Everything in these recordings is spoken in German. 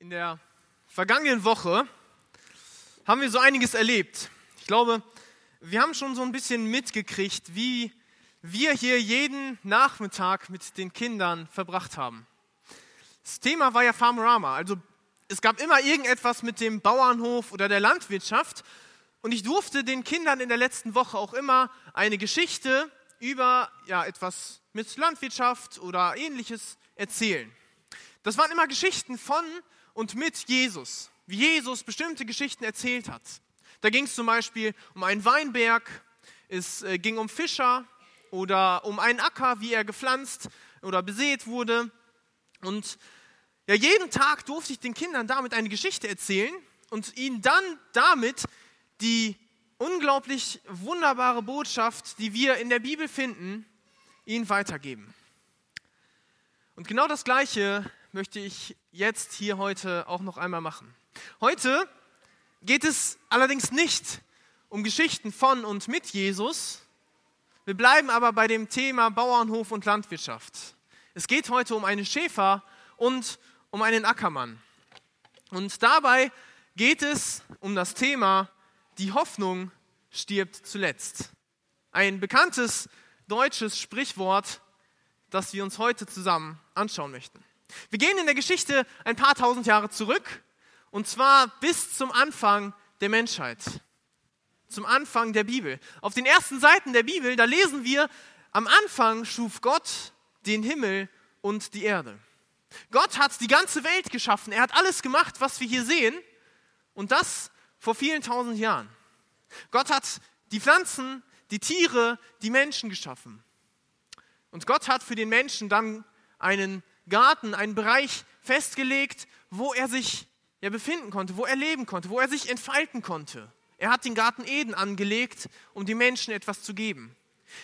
In der vergangenen Woche haben wir so einiges erlebt. Ich glaube, wir haben schon so ein bisschen mitgekriegt, wie wir hier jeden Nachmittag mit den Kindern verbracht haben. Das Thema war ja Farmorama, also es gab immer irgendetwas mit dem Bauernhof oder der Landwirtschaft und ich durfte den Kindern in der letzten Woche auch immer eine Geschichte über ja, etwas mit Landwirtschaft oder ähnliches erzählen. Das waren immer Geschichten von und mit Jesus, wie Jesus bestimmte Geschichten erzählt hat. Da ging es zum Beispiel um einen Weinberg, es äh, ging um Fischer oder um einen Acker, wie er gepflanzt oder besät wurde. Und ja, jeden Tag durfte ich den Kindern damit eine Geschichte erzählen und ihnen dann damit die unglaublich wunderbare Botschaft, die wir in der Bibel finden, ihnen weitergeben. Und genau das Gleiche möchte ich jetzt hier heute auch noch einmal machen. Heute geht es allerdings nicht um Geschichten von und mit Jesus. Wir bleiben aber bei dem Thema Bauernhof und Landwirtschaft. Es geht heute um einen Schäfer und um einen Ackermann. Und dabei geht es um das Thema, die Hoffnung stirbt zuletzt. Ein bekanntes deutsches Sprichwort, das wir uns heute zusammen anschauen möchten. Wir gehen in der Geschichte ein paar tausend Jahre zurück und zwar bis zum Anfang der Menschheit, zum Anfang der Bibel. Auf den ersten Seiten der Bibel, da lesen wir, am Anfang schuf Gott den Himmel und die Erde. Gott hat die ganze Welt geschaffen, er hat alles gemacht, was wir hier sehen und das vor vielen tausend Jahren. Gott hat die Pflanzen, die Tiere, die Menschen geschaffen. Und Gott hat für den Menschen dann einen Garten, einen Bereich festgelegt, wo er sich ja befinden konnte, wo er leben konnte, wo er sich entfalten konnte. Er hat den Garten Eden angelegt, um den Menschen etwas zu geben.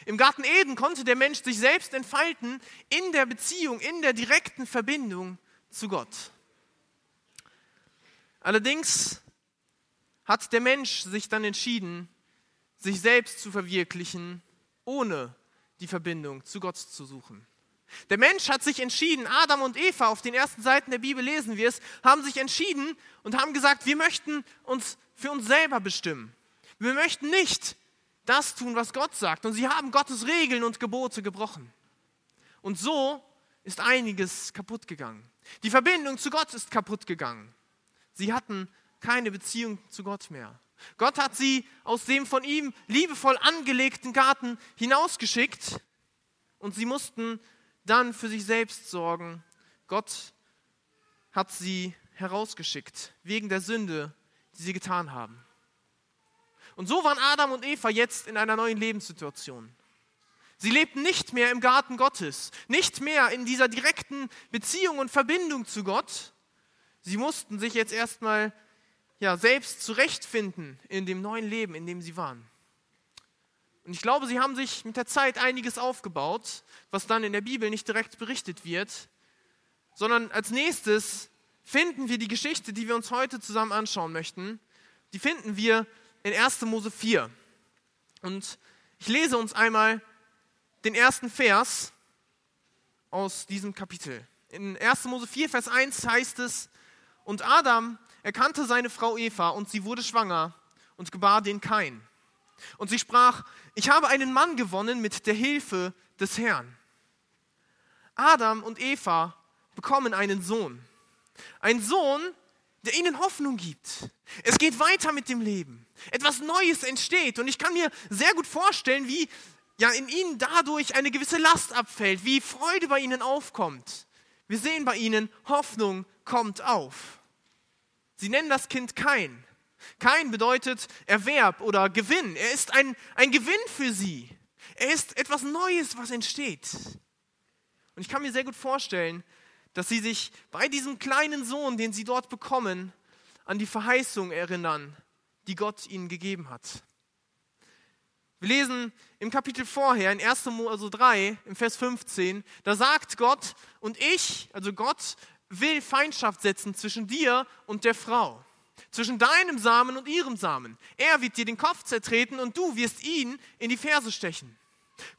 Im Garten Eden konnte der Mensch sich selbst entfalten in der Beziehung, in der direkten Verbindung zu Gott. Allerdings hat der Mensch sich dann entschieden, sich selbst zu verwirklichen, ohne die Verbindung zu Gott zu suchen. Der Mensch hat sich entschieden, Adam und Eva, auf den ersten Seiten der Bibel lesen wir es, haben sich entschieden und haben gesagt, wir möchten uns für uns selber bestimmen. Wir möchten nicht das tun, was Gott sagt. Und sie haben Gottes Regeln und Gebote gebrochen. Und so ist einiges kaputt gegangen. Die Verbindung zu Gott ist kaputt gegangen. Sie hatten keine Beziehung zu Gott mehr. Gott hat sie aus dem von ihm liebevoll angelegten Garten hinausgeschickt und sie mussten dann für sich selbst sorgen. Gott hat sie herausgeschickt wegen der Sünde, die sie getan haben. Und so waren Adam und Eva jetzt in einer neuen Lebenssituation. Sie lebten nicht mehr im Garten Gottes, nicht mehr in dieser direkten Beziehung und Verbindung zu Gott. Sie mussten sich jetzt erstmal ja, selbst zurechtfinden in dem neuen Leben, in dem sie waren. Und ich glaube, sie haben sich mit der Zeit einiges aufgebaut, was dann in der Bibel nicht direkt berichtet wird, sondern als nächstes finden wir die Geschichte, die wir uns heute zusammen anschauen möchten. Die finden wir in 1. Mose 4. Und ich lese uns einmal den ersten Vers aus diesem Kapitel. In 1. Mose 4, Vers 1 heißt es, und Adam erkannte seine Frau Eva und sie wurde schwanger und gebar den Kain. Und sie sprach, ich habe einen Mann gewonnen mit der Hilfe des Herrn. Adam und Eva bekommen einen Sohn. Ein Sohn, der ihnen Hoffnung gibt. Es geht weiter mit dem Leben. Etwas Neues entsteht. Und ich kann mir sehr gut vorstellen, wie ja in ihnen dadurch eine gewisse Last abfällt, wie Freude bei ihnen aufkommt. Wir sehen bei ihnen, Hoffnung kommt auf. Sie nennen das Kind Kain. Kein bedeutet Erwerb oder Gewinn. Er ist ein, ein Gewinn für sie. Er ist etwas Neues, was entsteht. Und ich kann mir sehr gut vorstellen, dass sie sich bei diesem kleinen Sohn, den sie dort bekommen, an die Verheißung erinnern, die Gott ihnen gegeben hat. Wir lesen im Kapitel vorher, in 1. Mose 3, im Vers 15, da sagt Gott, und ich, also Gott, will Feindschaft setzen zwischen dir und der Frau zwischen deinem Samen und ihrem Samen. Er wird dir den Kopf zertreten und du wirst ihn in die Ferse stechen.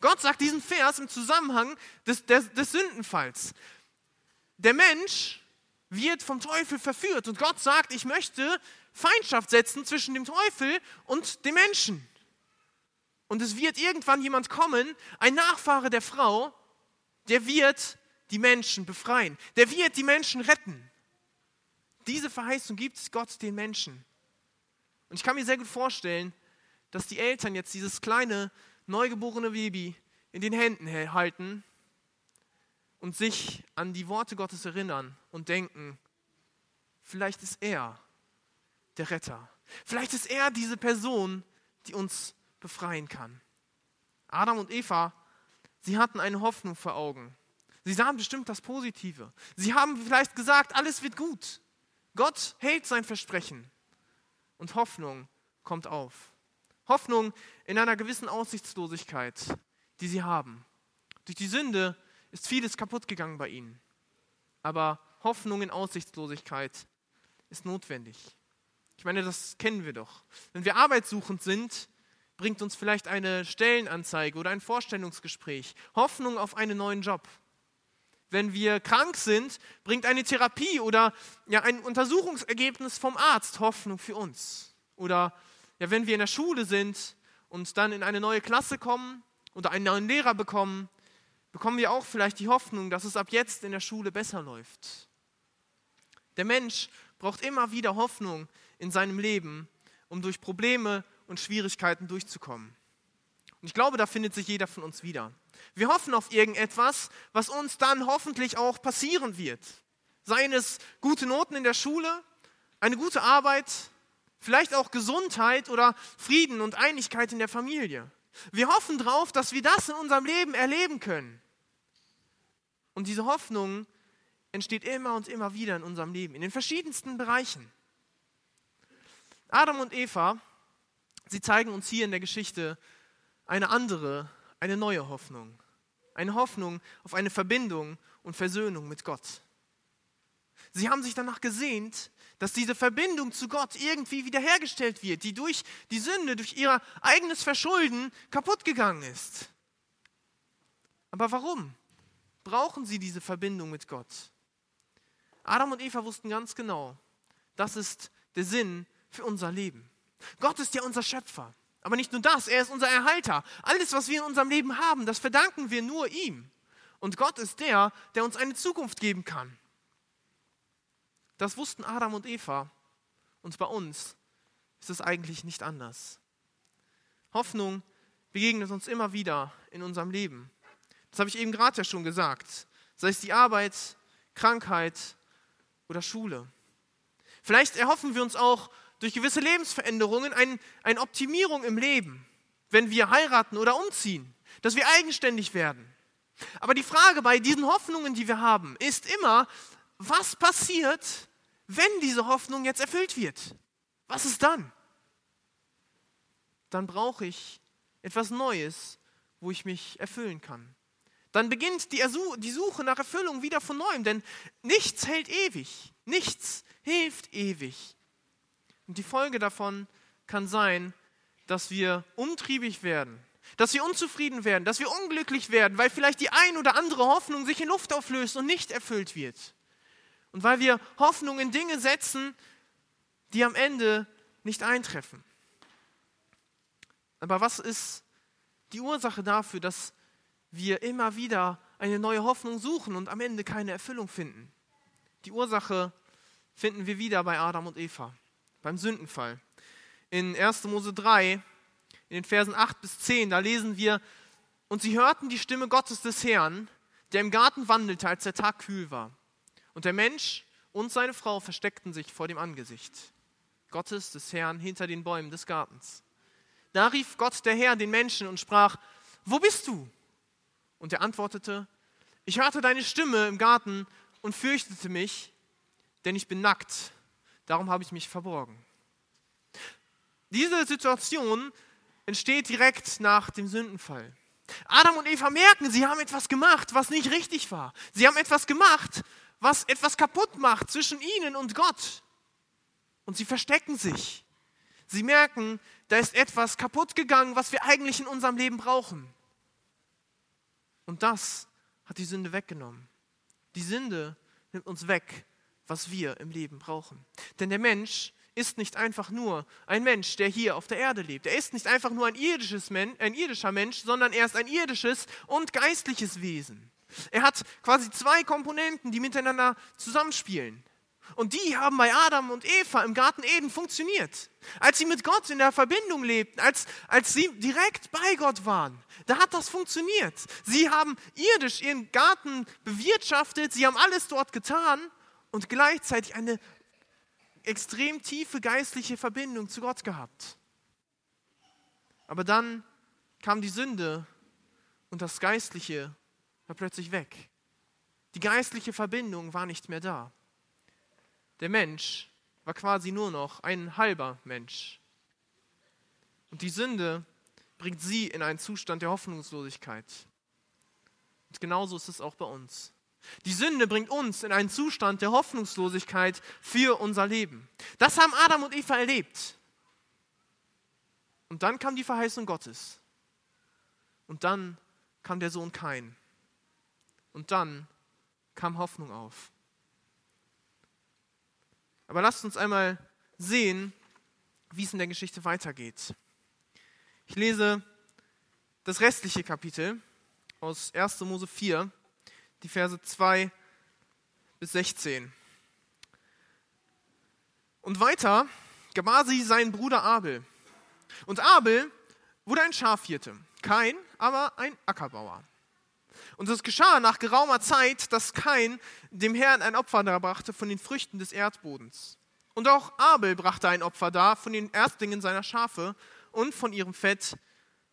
Gott sagt diesen Vers im Zusammenhang des, des, des Sündenfalls. Der Mensch wird vom Teufel verführt. Und Gott sagt, ich möchte Feindschaft setzen zwischen dem Teufel und dem Menschen. Und es wird irgendwann jemand kommen, ein Nachfahre der Frau, der wird die Menschen befreien. Der wird die Menschen retten. Diese Verheißung gibt Gott den Menschen. Und ich kann mir sehr gut vorstellen, dass die Eltern jetzt dieses kleine, neugeborene Baby in den Händen halten und sich an die Worte Gottes erinnern und denken, vielleicht ist er der Retter. Vielleicht ist er diese Person, die uns befreien kann. Adam und Eva, sie hatten eine Hoffnung vor Augen. Sie sahen bestimmt das Positive. Sie haben vielleicht gesagt, alles wird gut. Gott hält sein Versprechen. Und Hoffnung kommt auf. Hoffnung in einer gewissen Aussichtslosigkeit, die sie haben. Durch die Sünde ist vieles kaputt gegangen bei ihnen. Aber Hoffnung in Aussichtslosigkeit ist notwendig. Ich meine, das kennen wir doch. Wenn wir arbeitssuchend sind, bringt uns vielleicht eine Stellenanzeige oder ein Vorstellungsgespräch Hoffnung auf einen neuen Job. Wenn wir krank sind, bringt eine Therapie oder ja, ein Untersuchungsergebnis vom Arzt Hoffnung für uns. Oder ja, wenn wir in der Schule sind und dann in eine neue Klasse kommen oder einen neuen Lehrer bekommen, bekommen wir auch vielleicht die Hoffnung, dass es ab jetzt in der Schule besser läuft. Der Mensch braucht immer wieder Hoffnung in seinem Leben, um durch Probleme und Schwierigkeiten durchzukommen. Ich glaube, da findet sich jeder von uns wieder. Wir hoffen auf irgendetwas, was uns dann hoffentlich auch passieren wird. Seien es gute Noten in der Schule, eine gute Arbeit, vielleicht auch Gesundheit oder Frieden und Einigkeit in der Familie. Wir hoffen darauf, dass wir das in unserem Leben erleben können. Und diese Hoffnung entsteht immer und immer wieder in unserem Leben, in den verschiedensten Bereichen. Adam und Eva, sie zeigen uns hier in der Geschichte eine andere, eine neue Hoffnung. Eine Hoffnung auf eine Verbindung und Versöhnung mit Gott. Sie haben sich danach gesehnt, dass diese Verbindung zu Gott irgendwie wiederhergestellt wird, die durch die Sünde, durch ihr eigenes Verschulden kaputt gegangen ist. Aber warum brauchen sie diese Verbindung mit Gott? Adam und Eva wussten ganz genau, das ist der Sinn für unser Leben. Gott ist ja unser Schöpfer. Aber nicht nur das, er ist unser Erhalter. Alles, was wir in unserem Leben haben, das verdanken wir nur ihm. Und Gott ist der, der uns eine Zukunft geben kann. Das wussten Adam und Eva. Und bei uns ist es eigentlich nicht anders. Hoffnung begegnet uns immer wieder in unserem Leben. Das habe ich eben gerade ja schon gesagt. Sei es die Arbeit, Krankheit oder Schule. Vielleicht erhoffen wir uns auch durch gewisse Lebensveränderungen ein, eine Optimierung im Leben, wenn wir heiraten oder umziehen, dass wir eigenständig werden. Aber die Frage bei diesen Hoffnungen, die wir haben, ist immer, was passiert, wenn diese Hoffnung jetzt erfüllt wird? Was ist dann? Dann brauche ich etwas Neues, wo ich mich erfüllen kann. Dann beginnt die, die Suche nach Erfüllung wieder von neuem, denn nichts hält ewig, nichts hilft ewig. Und die Folge davon kann sein, dass wir umtriebig werden, dass wir unzufrieden werden, dass wir unglücklich werden, weil vielleicht die ein oder andere Hoffnung sich in Luft auflöst und nicht erfüllt wird. Und weil wir Hoffnung in Dinge setzen, die am Ende nicht eintreffen. Aber was ist die Ursache dafür, dass wir immer wieder eine neue Hoffnung suchen und am Ende keine Erfüllung finden? Die Ursache finden wir wieder bei Adam und Eva beim Sündenfall. In 1. Mose 3, in den Versen 8 bis 10, da lesen wir, und sie hörten die Stimme Gottes des Herrn, der im Garten wandelte, als der Tag kühl war. Und der Mensch und seine Frau versteckten sich vor dem Angesicht Gottes des Herrn hinter den Bäumen des Gartens. Da rief Gott der Herr den Menschen und sprach, wo bist du? Und er antwortete, ich hörte deine Stimme im Garten und fürchtete mich, denn ich bin nackt Darum habe ich mich verborgen. Diese Situation entsteht direkt nach dem Sündenfall. Adam und Eva merken, sie haben etwas gemacht, was nicht richtig war. Sie haben etwas gemacht, was etwas kaputt macht zwischen ihnen und Gott. Und sie verstecken sich. Sie merken, da ist etwas kaputt gegangen, was wir eigentlich in unserem Leben brauchen. Und das hat die Sünde weggenommen. Die Sünde nimmt uns weg was wir im Leben brauchen. Denn der Mensch ist nicht einfach nur ein Mensch, der hier auf der Erde lebt. Er ist nicht einfach nur ein, irdisches Men ein irdischer Mensch, sondern er ist ein irdisches und geistliches Wesen. Er hat quasi zwei Komponenten, die miteinander zusammenspielen. Und die haben bei Adam und Eva im Garten Eden funktioniert. Als sie mit Gott in der Verbindung lebten, als, als sie direkt bei Gott waren, da hat das funktioniert. Sie haben irdisch ihren Garten bewirtschaftet, sie haben alles dort getan und gleichzeitig eine extrem tiefe geistliche Verbindung zu Gott gehabt. Aber dann kam die Sünde und das Geistliche war plötzlich weg. Die geistliche Verbindung war nicht mehr da. Der Mensch war quasi nur noch ein halber Mensch. Und die Sünde bringt sie in einen Zustand der Hoffnungslosigkeit. Und genauso ist es auch bei uns. Die Sünde bringt uns in einen Zustand der Hoffnungslosigkeit für unser Leben. Das haben Adam und Eva erlebt. Und dann kam die Verheißung Gottes. Und dann kam der Sohn Kain. Und dann kam Hoffnung auf. Aber lasst uns einmal sehen, wie es in der Geschichte weitergeht. Ich lese das restliche Kapitel aus 1. Mose 4, die Verse 2 bis 16. Und weiter gebar sie seinen Bruder Abel. Und Abel wurde ein Schafhirte, kein, aber ein Ackerbauer. Und es geschah nach geraumer Zeit, dass Kain dem Herrn ein Opfer darbrachte von den Früchten des Erdbodens. Und auch Abel brachte ein Opfer dar von den Erstlingen seiner Schafe und von ihrem Fett.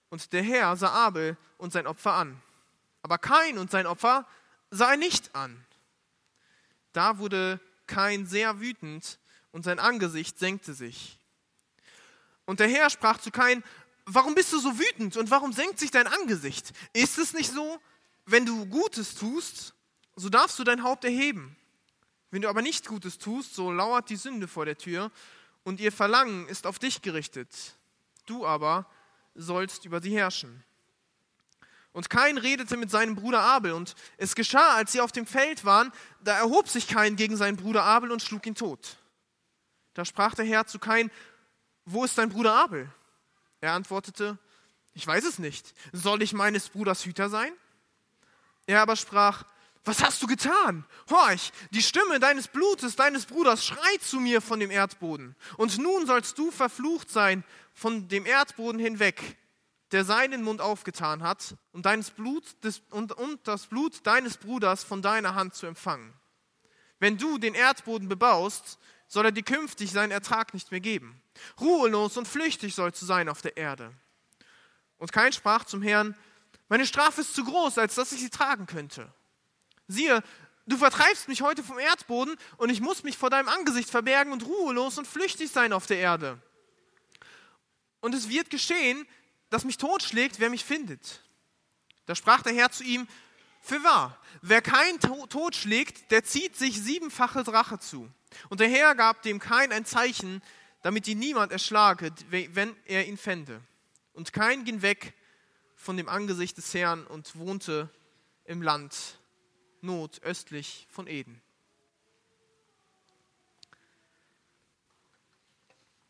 Und der Herr sah Abel und sein Opfer an. Aber Kain und sein Opfer er nicht an. Da wurde Kain sehr wütend und sein Angesicht senkte sich. Und der Herr sprach zu Kain, warum bist du so wütend und warum senkt sich dein Angesicht? Ist es nicht so, wenn du Gutes tust, so darfst du dein Haupt erheben. Wenn du aber nicht Gutes tust, so lauert die Sünde vor der Tür und ihr Verlangen ist auf dich gerichtet. Du aber sollst über sie herrschen. Und Kain redete mit seinem Bruder Abel. Und es geschah, als sie auf dem Feld waren, da erhob sich Kain gegen seinen Bruder Abel und schlug ihn tot. Da sprach der Herr zu Kain, wo ist dein Bruder Abel? Er antwortete, ich weiß es nicht. Soll ich meines Bruders Hüter sein? Er aber sprach, was hast du getan? Horch, die Stimme deines Blutes, deines Bruders schreit zu mir von dem Erdboden. Und nun sollst du verflucht sein von dem Erdboden hinweg, der seinen Mund aufgetan hat, um deines Blut des, und, und das Blut deines Bruders von deiner Hand zu empfangen. Wenn du den Erdboden bebaust, soll er dir künftig seinen Ertrag nicht mehr geben. Ruhelos und flüchtig sollst du sein auf der Erde. Und kein sprach zum Herrn, meine Strafe ist zu groß, als dass ich sie tragen könnte. Siehe, du vertreibst mich heute vom Erdboden und ich muss mich vor deinem Angesicht verbergen und ruhelos und flüchtig sein auf der Erde. Und es wird geschehen, dass mich totschlägt, wer mich findet. Da sprach der Herr zu ihm, für wahr, wer kein Tod schlägt, der zieht sich siebenfache Drache zu. Und der Herr gab dem kein ein Zeichen, damit ihn niemand erschlage, wenn er ihn fände. Und kein ging weg von dem Angesicht des Herrn und wohnte im Land nordöstlich von Eden.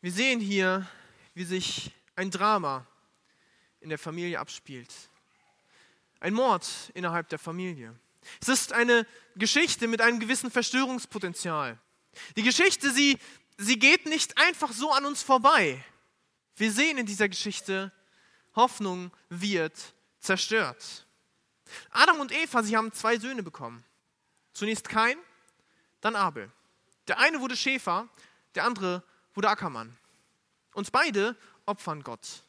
Wir sehen hier, wie sich ein Drama in der Familie abspielt. Ein Mord innerhalb der Familie. Es ist eine Geschichte mit einem gewissen Verstörungspotenzial. Die Geschichte, sie, sie geht nicht einfach so an uns vorbei. Wir sehen in dieser Geschichte, Hoffnung wird zerstört. Adam und Eva, sie haben zwei Söhne bekommen. Zunächst Kain, dann Abel. Der eine wurde Schäfer, der andere wurde Ackermann. Und beide opfern Gott.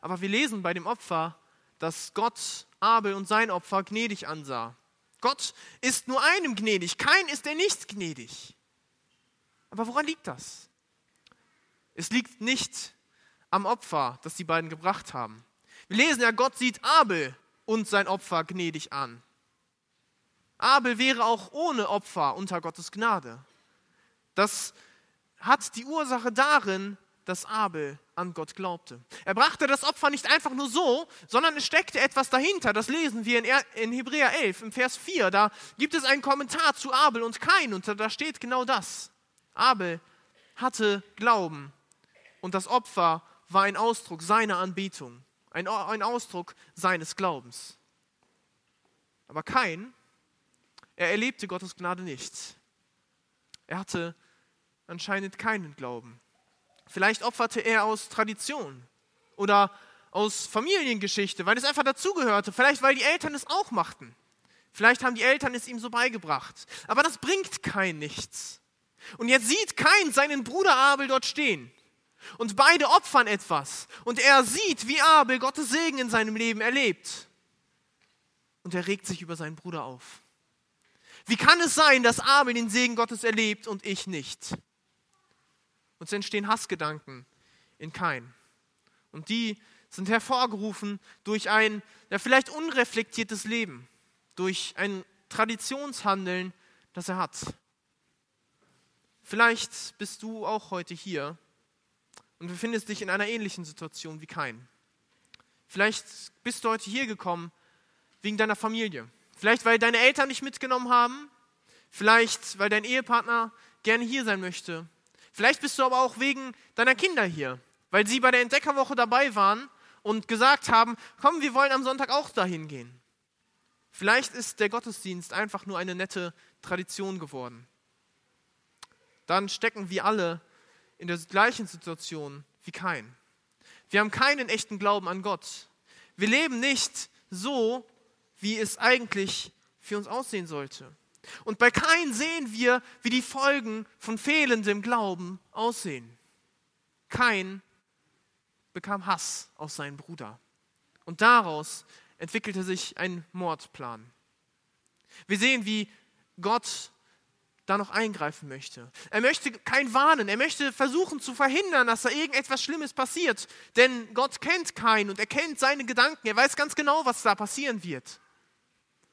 Aber wir lesen bei dem Opfer, dass Gott Abel und sein Opfer gnädig ansah. Gott ist nur einem gnädig, kein ist er nicht gnädig. Aber woran liegt das? Es liegt nicht am Opfer, das die beiden gebracht haben. Wir lesen ja, Gott sieht Abel und sein Opfer gnädig an. Abel wäre auch ohne Opfer unter Gottes Gnade. Das hat die Ursache darin, dass Abel an Gott glaubte. Er brachte das Opfer nicht einfach nur so, sondern es steckte etwas dahinter. Das lesen wir in Hebräer 11, im Vers 4. Da gibt es einen Kommentar zu Abel und Kain und da steht genau das. Abel hatte Glauben und das Opfer war ein Ausdruck seiner Anbetung, ein, Ausdruck seines Glaubens. Aber Kain, er erlebte Gottes Gnade nicht. Er hatte anscheinend keinen Glauben. Vielleicht opferte er aus Tradition oder aus Familiengeschichte, weil es einfach dazugehörte. Vielleicht, weil die Eltern es auch machten. Vielleicht haben die Eltern es ihm so beigebracht. Aber das bringt kein nichts. Und jetzt sieht kein seinen Bruder Abel dort stehen. Und beide opfern etwas. Und er sieht, wie Abel Gottes Segen in seinem Leben erlebt. Und er regt sich über seinen Bruder auf. Wie kann es sein, dass Abel den Segen Gottes erlebt und ich nicht? Und es entstehen Hassgedanken in Kain. Und die sind hervorgerufen durch ein ja, vielleicht unreflektiertes Leben, durch ein Traditionshandeln, das er hat. Vielleicht bist du auch heute hier und befindest dich in einer ähnlichen Situation wie Kain. Vielleicht bist du heute hier gekommen wegen deiner Familie. Vielleicht, weil deine Eltern dich mitgenommen haben. Vielleicht, weil dein Ehepartner gerne hier sein möchte. Vielleicht bist du aber auch wegen deiner Kinder hier, weil sie bei der Entdeckerwoche dabei waren und gesagt haben, komm, wir wollen am Sonntag auch dahin gehen. Vielleicht ist der Gottesdienst einfach nur eine nette Tradition geworden. Dann stecken wir alle in der gleichen Situation wie kein. Wir haben keinen echten Glauben an Gott. Wir leben nicht so, wie es eigentlich für uns aussehen sollte. Und bei Kain sehen wir, wie die Folgen von fehlendem Glauben aussehen. Kain bekam Hass auf seinen Bruder. Und daraus entwickelte sich ein Mordplan. Wir sehen, wie Gott da noch eingreifen möchte. Er möchte kein warnen, er möchte versuchen zu verhindern, dass da irgendetwas Schlimmes passiert. Denn Gott kennt keinen und er kennt seine Gedanken, er weiß ganz genau, was da passieren wird.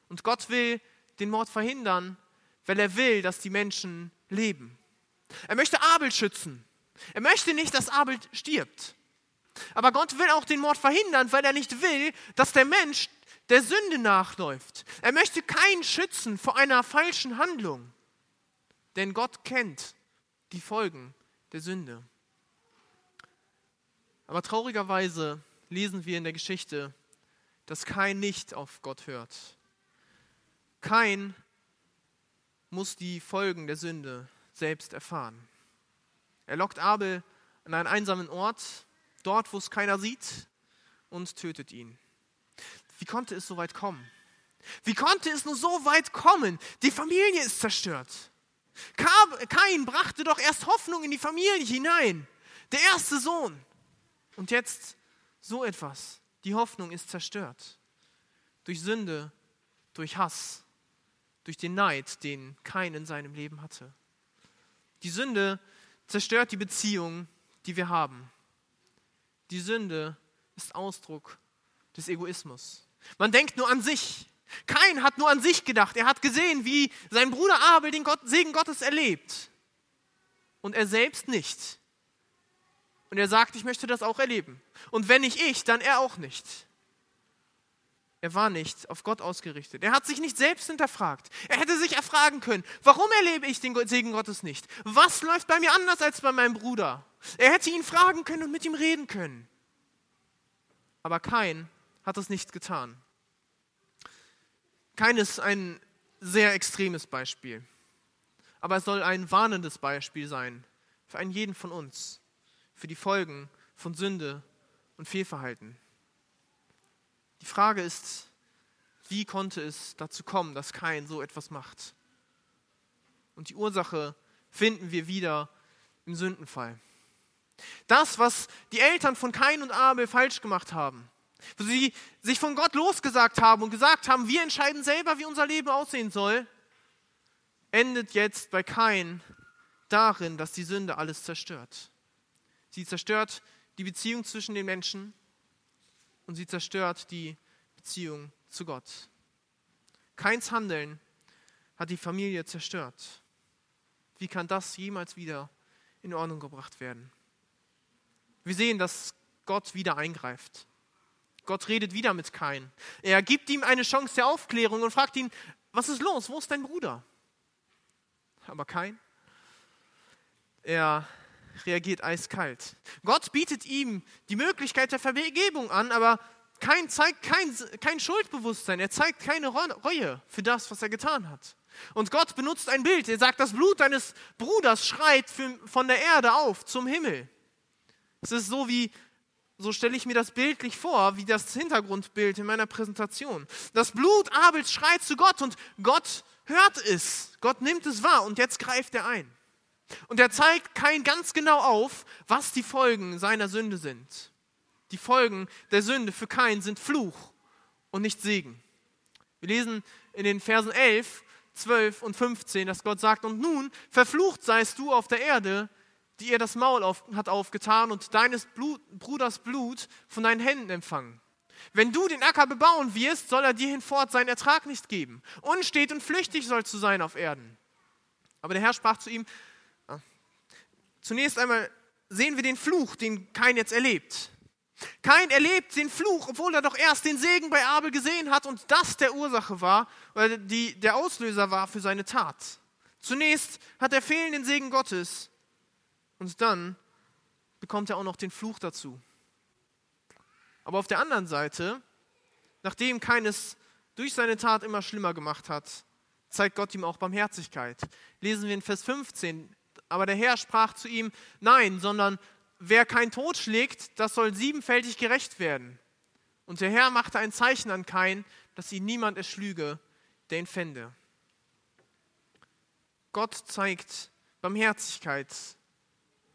Und Gott will den Mord verhindern, weil er will, dass die Menschen leben. Er möchte Abel schützen. Er möchte nicht, dass Abel stirbt. Aber Gott will auch den Mord verhindern, weil er nicht will, dass der Mensch der Sünde nachläuft. Er möchte keinen schützen vor einer falschen Handlung. Denn Gott kennt die Folgen der Sünde. Aber traurigerweise lesen wir in der Geschichte, dass kein nicht auf Gott hört. Kein muss die Folgen der Sünde selbst erfahren. Er lockt Abel an einen einsamen Ort, dort, wo es keiner sieht, und tötet ihn. Wie konnte es so weit kommen? Wie konnte es nur so weit kommen? Die Familie ist zerstört. Kain brachte doch erst Hoffnung in die Familie hinein. Der erste Sohn. Und jetzt so etwas. Die Hoffnung ist zerstört. Durch Sünde, durch Hass, durch den Neid, den Kain in seinem Leben hatte. Die Sünde zerstört die Beziehung, die wir haben. Die Sünde ist Ausdruck des Egoismus. Man denkt nur an sich. Kain hat nur an sich gedacht. Er hat gesehen, wie sein Bruder Abel den Gott, Segen Gottes erlebt. Und er selbst nicht. Und er sagt, ich möchte das auch erleben. Und wenn nicht ich, dann er auch nicht. Er war nicht auf Gott ausgerichtet. Er hat sich nicht selbst hinterfragt. Er hätte sich erfragen können, warum erlebe ich den Segen Gottes nicht? Was läuft bei mir anders als bei meinem Bruder? Er hätte ihn fragen können und mit ihm reden können. Aber kein hat es nicht getan. Kein ist ein sehr extremes Beispiel. Aber es soll ein warnendes Beispiel sein für einen jeden von uns, für die Folgen von Sünde und Fehlverhalten. Die Frage ist, wie konnte es dazu kommen, dass Kain so etwas macht? Und die Ursache finden wir wieder im Sündenfall. Das, was die Eltern von Kain und Abel falsch gemacht haben, wo sie sich von Gott losgesagt haben und gesagt haben, wir entscheiden selber, wie unser Leben aussehen soll, endet jetzt bei Kain darin, dass die Sünde alles zerstört. Sie zerstört die Beziehung zwischen den Menschen, und sie zerstört die Beziehung zu Gott. Keins Handeln hat die Familie zerstört. Wie kann das jemals wieder in Ordnung gebracht werden? Wir sehen, dass Gott wieder eingreift. Gott redet wieder mit Kain. Er gibt ihm eine Chance der Aufklärung und fragt ihn, was ist los? Wo ist dein Bruder? Aber Kain, er reagiert eiskalt. Gott bietet ihm die Möglichkeit der Vergebung an, aber kein zeigt kein, kein Schuldbewusstsein. Er zeigt keine Reue für das, was er getan hat. Und Gott benutzt ein Bild. Er sagt, das Blut deines Bruders schreit von der Erde auf zum Himmel. Es ist so wie, so stelle ich mir das bildlich vor, wie das Hintergrundbild in meiner Präsentation. Das Blut Abels schreit zu Gott und Gott hört es. Gott nimmt es wahr und jetzt greift er ein. Und er zeigt kein ganz genau auf, was die Folgen seiner Sünde sind. Die Folgen der Sünde für keinen sind Fluch und nicht Segen. Wir lesen in den Versen 11, 12 und 15, dass Gott sagt, und nun verflucht seist du auf der Erde, die ihr das Maul auf, hat aufgetan und deines Blut, Bruders Blut von deinen Händen empfangen. Wenn du den Acker bebauen wirst, soll er dir hinfort seinen Ertrag nicht geben. Unstet und flüchtig sollst du sein auf Erden. Aber der Herr sprach zu ihm, zunächst einmal sehen wir den Fluch, den Kain jetzt erlebt. Kain erlebt den Fluch, obwohl er doch erst den Segen bei Abel gesehen hat und das der Ursache war, oder die, der Auslöser war für seine Tat. Zunächst hat er fehlenden Segen Gottes und dann bekommt er auch noch den Fluch dazu. Aber auf der anderen Seite, nachdem keines durch seine Tat immer schlimmer gemacht hat, zeigt Gott ihm auch Barmherzigkeit. Lesen wir in Vers 15. Aber der Herr sprach zu ihm, nein, sondern wer kein Tod schlägt, das soll siebenfältig gerecht werden. Und der Herr machte ein Zeichen an Kain, dass ihn niemand erschlüge, der ihn fände. Gott zeigt Barmherzigkeit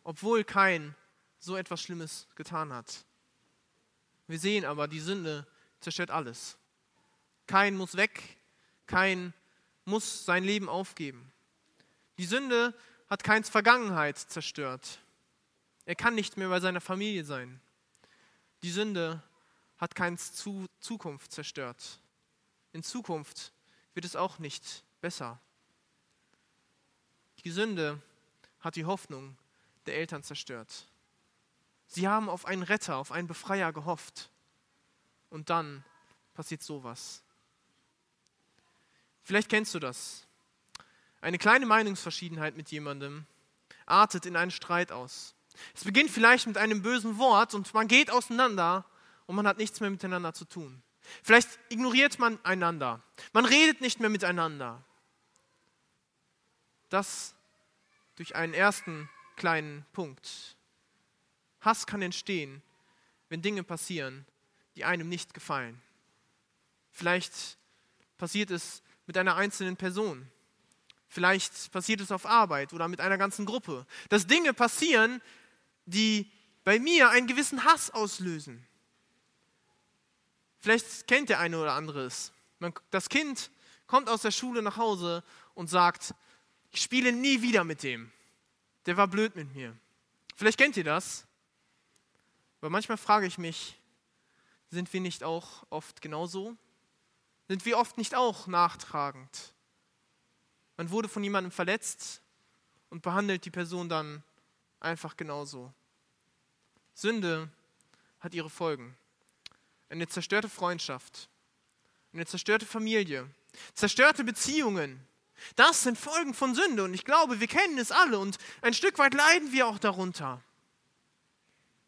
obwohl kein so etwas Schlimmes getan hat. Wir sehen aber, die Sünde zerstört alles. Kein muss weg, kein muss sein Leben aufgeben. Die Sünde hat Keins Vergangenheit zerstört. Er kann nicht mehr bei seiner Familie sein. Die Sünde hat Keins Zukunft zerstört. In Zukunft wird es auch nicht besser. Die Sünde hat die Hoffnung der Eltern zerstört. Sie haben auf einen Retter, auf einen Befreier gehofft. Und dann passiert sowas. Vielleicht kennst du das. Eine kleine Meinungsverschiedenheit mit jemandem artet in einen Streit aus. Es beginnt vielleicht mit einem bösen Wort und man geht auseinander und man hat nichts mehr miteinander zu tun. Vielleicht ignoriert man einander. Man redet nicht mehr miteinander. Das durch einen ersten kleinen Punkt. Hass kann entstehen, wenn Dinge passieren, die einem nicht gefallen. Vielleicht passiert es mit einer einzelnen Person. Vielleicht passiert es auf Arbeit oder mit einer ganzen Gruppe. Dass Dinge passieren, die bei mir einen gewissen Hass auslösen. Vielleicht kennt der eine oder andere es. Das Kind kommt aus der Schule nach Hause und sagt, ich spiele nie wieder mit dem der war blöd mit mir. Vielleicht kennt ihr das. Aber manchmal frage ich mich, sind wir nicht auch oft genauso? Sind wir oft nicht auch nachtragend? Man wurde von jemandem verletzt und behandelt die Person dann einfach genauso. Sünde hat ihre Folgen. Eine zerstörte Freundschaft, eine zerstörte Familie, zerstörte Beziehungen, das sind Folgen von Sünde und ich glaube, wir kennen es alle und ein Stück weit leiden wir auch darunter.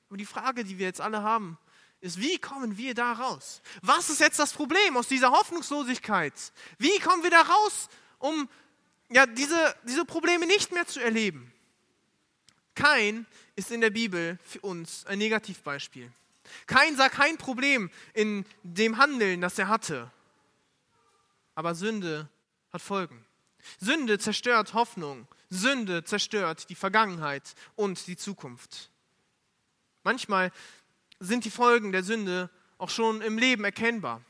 Aber die Frage, die wir jetzt alle haben, ist, wie kommen wir da raus? Was ist jetzt das Problem aus dieser Hoffnungslosigkeit? Wie kommen wir da raus, um ja, diese, diese Probleme nicht mehr zu erleben? Kein ist in der Bibel für uns ein Negativbeispiel. Kein sah kein Problem in dem Handeln, das er hatte. Aber Sünde hat Folgen. Sünde zerstört Hoffnung. Sünde zerstört die Vergangenheit und die Zukunft. Manchmal sind die Folgen der Sünde auch schon im Leben erkennbar.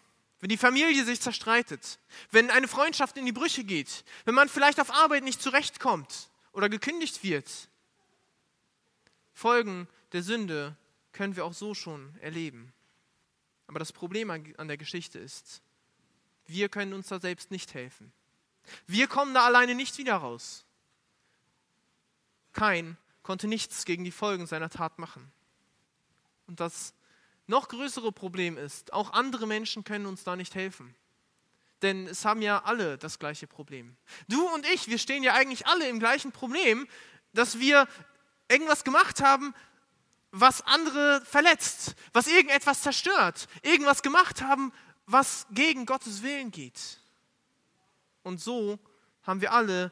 Wenn die Familie sich zerstreitet, wenn eine Freundschaft in die Brüche geht, wenn man vielleicht auf Arbeit nicht zurechtkommt oder gekündigt wird. Folgen der Sünde können wir auch so schon erleben. Aber das Problem an der Geschichte ist, wir können uns da selbst nicht helfen. Wir kommen da alleine nicht wieder raus. Kein konnte nichts gegen die Folgen seiner Tat machen. Und das noch größere Problem ist, auch andere Menschen können uns da nicht helfen. Denn es haben ja alle das gleiche Problem. Du und ich, wir stehen ja eigentlich alle im gleichen Problem, dass wir irgendwas gemacht haben, was andere verletzt, was irgendetwas zerstört, irgendwas gemacht haben, was gegen Gottes Willen geht. Und so haben wir alle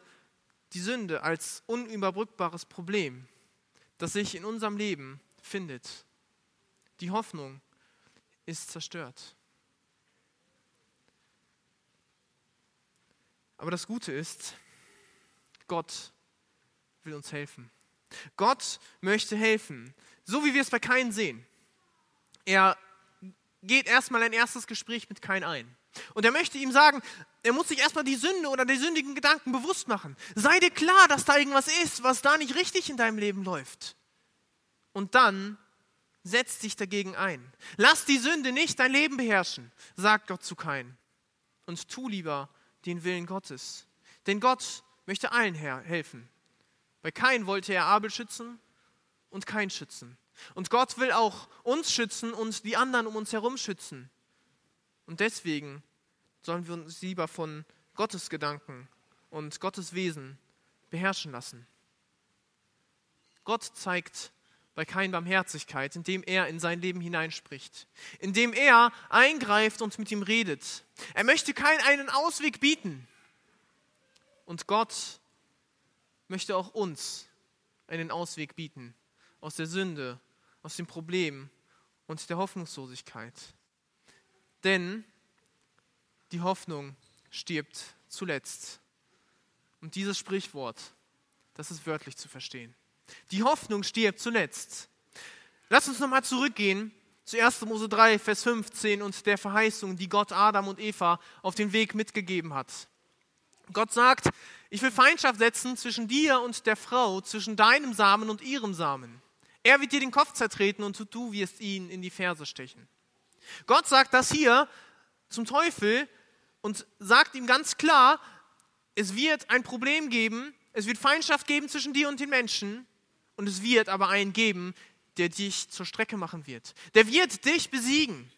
die Sünde als unüberbrückbares Problem, das sich in unserem Leben findet. Die Hoffnung ist zerstört. Aber das Gute ist, Gott will uns helfen. Gott möchte helfen, so wie wir es bei Kain sehen. Er geht erstmal ein erstes Gespräch mit Kain ein. Und er möchte ihm sagen, er muss sich erstmal die Sünde oder die sündigen Gedanken bewusst machen. Sei dir klar, dass da irgendwas ist, was da nicht richtig in deinem Leben läuft. Und dann setz dich dagegen ein. Lass die Sünde nicht dein Leben beherrschen, sagt Gott zu Kain. Und tu lieber den Willen Gottes. Denn Gott möchte allen helfen. Bei Kain wollte er Abel schützen und Kain schützen. Und Gott will auch uns schützen und die anderen um uns herum schützen. Und deswegen sollen wir uns lieber von Gottes Gedanken und Gottes Wesen beherrschen lassen. Gott zeigt bei Kain Barmherzigkeit, indem er in sein Leben hineinspricht, indem er eingreift und mit ihm redet. Er möchte Kain einen Ausweg bieten. Und Gott möchte auch uns einen Ausweg bieten aus der Sünde, aus dem Problem und der Hoffnungslosigkeit. Denn die Hoffnung stirbt zuletzt. Und dieses Sprichwort, das ist wörtlich zu verstehen. Die Hoffnung stirbt zuletzt. Lass uns nochmal zurückgehen zu 1. Mose 3, Vers 15 und der Verheißung, die Gott Adam und Eva auf den Weg mitgegeben hat. Gott sagt, ich will Feindschaft setzen zwischen dir und der Frau, zwischen deinem Samen und ihrem Samen. Er wird dir den Kopf zertreten und du wirst ihn in die Ferse stechen. Gott sagt das hier zum Teufel und sagt ihm ganz klar, es wird ein Problem geben, es wird Feindschaft geben zwischen dir und den Menschen und es wird aber einen geben, der dich zur Strecke machen wird. Der wird dich besiegen.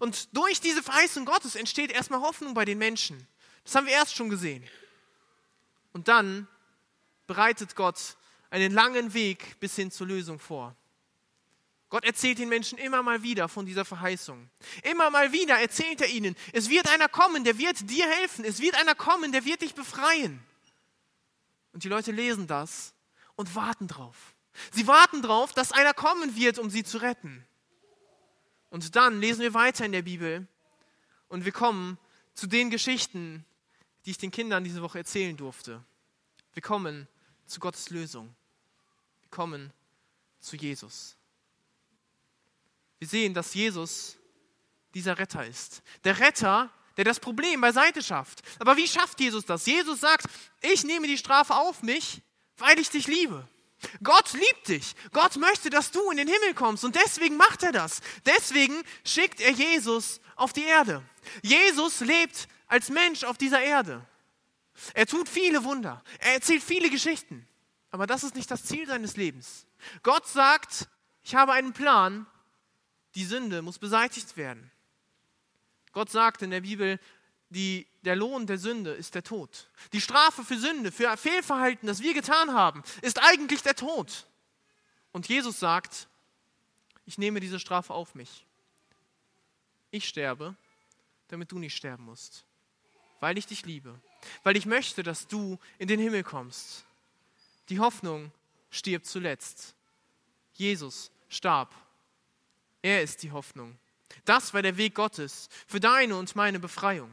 Und durch diese Verheißung Gottes entsteht erstmal Hoffnung bei den Menschen. Das haben wir erst schon gesehen. Und dann bereitet Gott einen langen Weg bis hin zur Lösung vor. Gott erzählt den Menschen immer mal wieder von dieser Verheißung. Immer mal wieder erzählt er ihnen, es wird einer kommen, der wird dir helfen. Es wird einer kommen, der wird dich befreien. Und die Leute lesen das und warten drauf. Sie warten darauf, dass einer kommen wird, um sie zu retten. Und dann lesen wir weiter in der Bibel und wir kommen zu den Geschichten, die ich den Kindern diese Woche erzählen durfte. Wir kommen zu Gottes Lösung. Wir kommen zu Jesus. Wir sehen, dass Jesus dieser Retter ist. Der Retter, der das Problem beiseite schafft. Aber wie schafft Jesus das? Jesus sagt, ich nehme die Strafe auf mich, weil ich dich liebe. Gott liebt dich. Gott möchte, dass du in den Himmel kommst und deswegen macht er das. Deswegen schickt er Jesus auf die Erde. Jesus lebt als Mensch auf dieser Erde. Er tut viele Wunder. Er erzählt viele Geschichten. Aber das ist nicht das Ziel seines Lebens. Gott sagt, ich habe einen Plan. Die Sünde muss beseitigt werden. Gott sagt in der Bibel, die, der Lohn der Sünde ist der Tod. Die Strafe für Sünde, für Fehlverhalten, das wir getan haben, ist eigentlich der Tod. Und Jesus sagt, ich nehme diese Strafe auf mich. Ich sterbe, damit du nicht sterben musst, weil ich dich liebe, weil ich möchte, dass du in den Himmel kommst. Die Hoffnung stirbt zuletzt. Jesus starb. Er ist die Hoffnung. Das war der Weg Gottes für deine und meine Befreiung.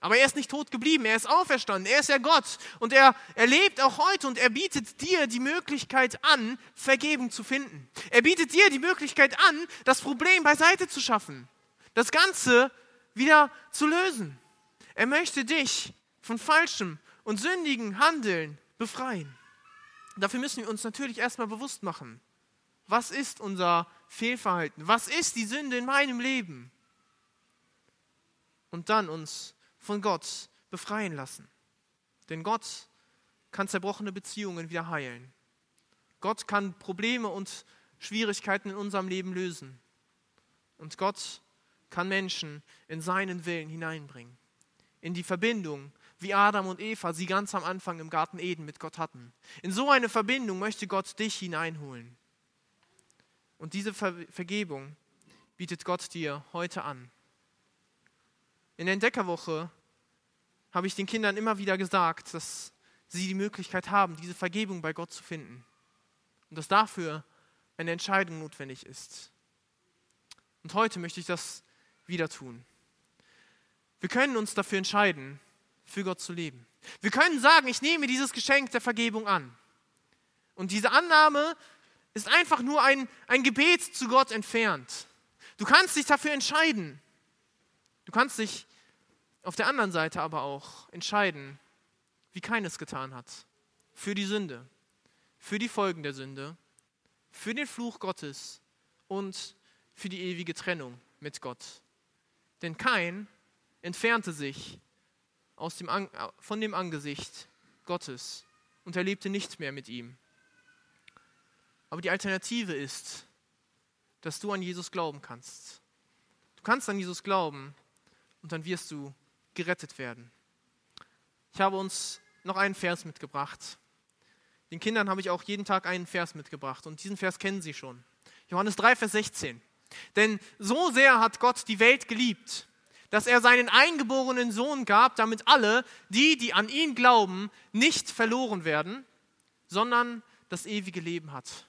Aber er ist nicht tot geblieben, er ist auferstanden, er ist ja Gott und er, er lebt auch heute und er bietet dir die Möglichkeit an, Vergebung zu finden. Er bietet dir die Möglichkeit an, das Problem beiseite zu schaffen, das Ganze wieder zu lösen. Er möchte dich von falschem und sündigen Handeln befreien. Dafür müssen wir uns natürlich erstmal bewusst machen, was ist unser Fehlverhalten, was ist die Sünde in meinem Leben? Und dann uns von Gott befreien lassen. Denn Gott kann zerbrochene Beziehungen wieder heilen. Gott kann Probleme und Schwierigkeiten in unserem Leben lösen. Und Gott kann Menschen in seinen Willen hineinbringen. In die Verbindung, wie Adam und Eva sie ganz am Anfang im Garten Eden mit Gott hatten. In so eine Verbindung möchte Gott dich hineinholen. Und diese Ver Vergebung bietet Gott dir heute an. In der Entdeckerwoche habe ich den Kindern immer wieder gesagt, dass sie die Möglichkeit haben, diese Vergebung bei Gott zu finden. Und dass dafür eine Entscheidung notwendig ist. Und heute möchte ich das wieder tun. Wir können uns dafür entscheiden, für Gott zu leben. Wir können sagen, ich nehme dieses Geschenk der Vergebung an. Und diese Annahme ist einfach nur ein, ein Gebet zu Gott entfernt. Du kannst dich dafür entscheiden. Du kannst dich auf der anderen Seite aber auch entscheiden, wie keines getan hat. Für die Sünde, für die Folgen der Sünde, für den Fluch Gottes und für die ewige Trennung mit Gott. Denn kein entfernte sich aus dem, von dem Angesicht Gottes und er lebte nicht mehr mit ihm. Aber die Alternative ist, dass du an Jesus glauben kannst. Du kannst an Jesus glauben und dann wirst du gerettet werden. Ich habe uns noch einen Vers mitgebracht. Den Kindern habe ich auch jeden Tag einen Vers mitgebracht und diesen Vers kennen sie schon. Johannes 3, Vers 16. Denn so sehr hat Gott die Welt geliebt, dass er seinen eingeborenen Sohn gab, damit alle, die, die an ihn glauben, nicht verloren werden, sondern das ewige Leben hat.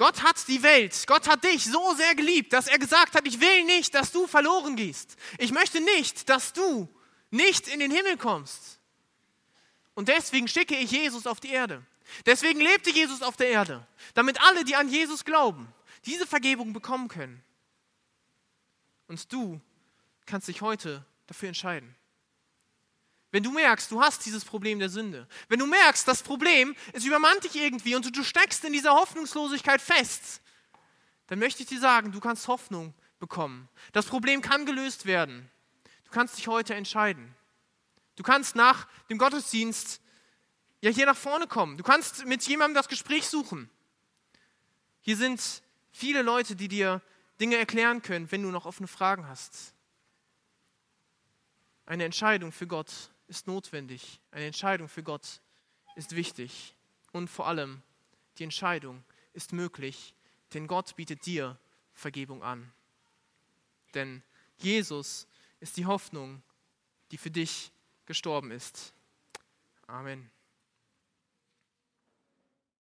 Gott hat die Welt, Gott hat dich so sehr geliebt, dass er gesagt hat, ich will nicht, dass du verloren gehst. Ich möchte nicht, dass du nicht in den Himmel kommst. Und deswegen schicke ich Jesus auf die Erde. Deswegen lebte Jesus auf der Erde, damit alle, die an Jesus glauben, diese Vergebung bekommen können. Und du kannst dich heute dafür entscheiden. Wenn du merkst, du hast dieses Problem der Sünde, wenn du merkst, das Problem, es übermannt dich irgendwie und du steckst in dieser Hoffnungslosigkeit fest, dann möchte ich dir sagen, du kannst Hoffnung bekommen. Das Problem kann gelöst werden. Du kannst dich heute entscheiden. Du kannst nach dem Gottesdienst ja hier nach vorne kommen. Du kannst mit jemandem das Gespräch suchen. Hier sind viele Leute, die dir Dinge erklären können, wenn du noch offene Fragen hast. Eine Entscheidung für Gott ist notwendig. Eine Entscheidung für Gott ist wichtig. Und vor allem, die Entscheidung ist möglich, denn Gott bietet dir Vergebung an. Denn Jesus ist die Hoffnung, die für dich gestorben ist. Amen.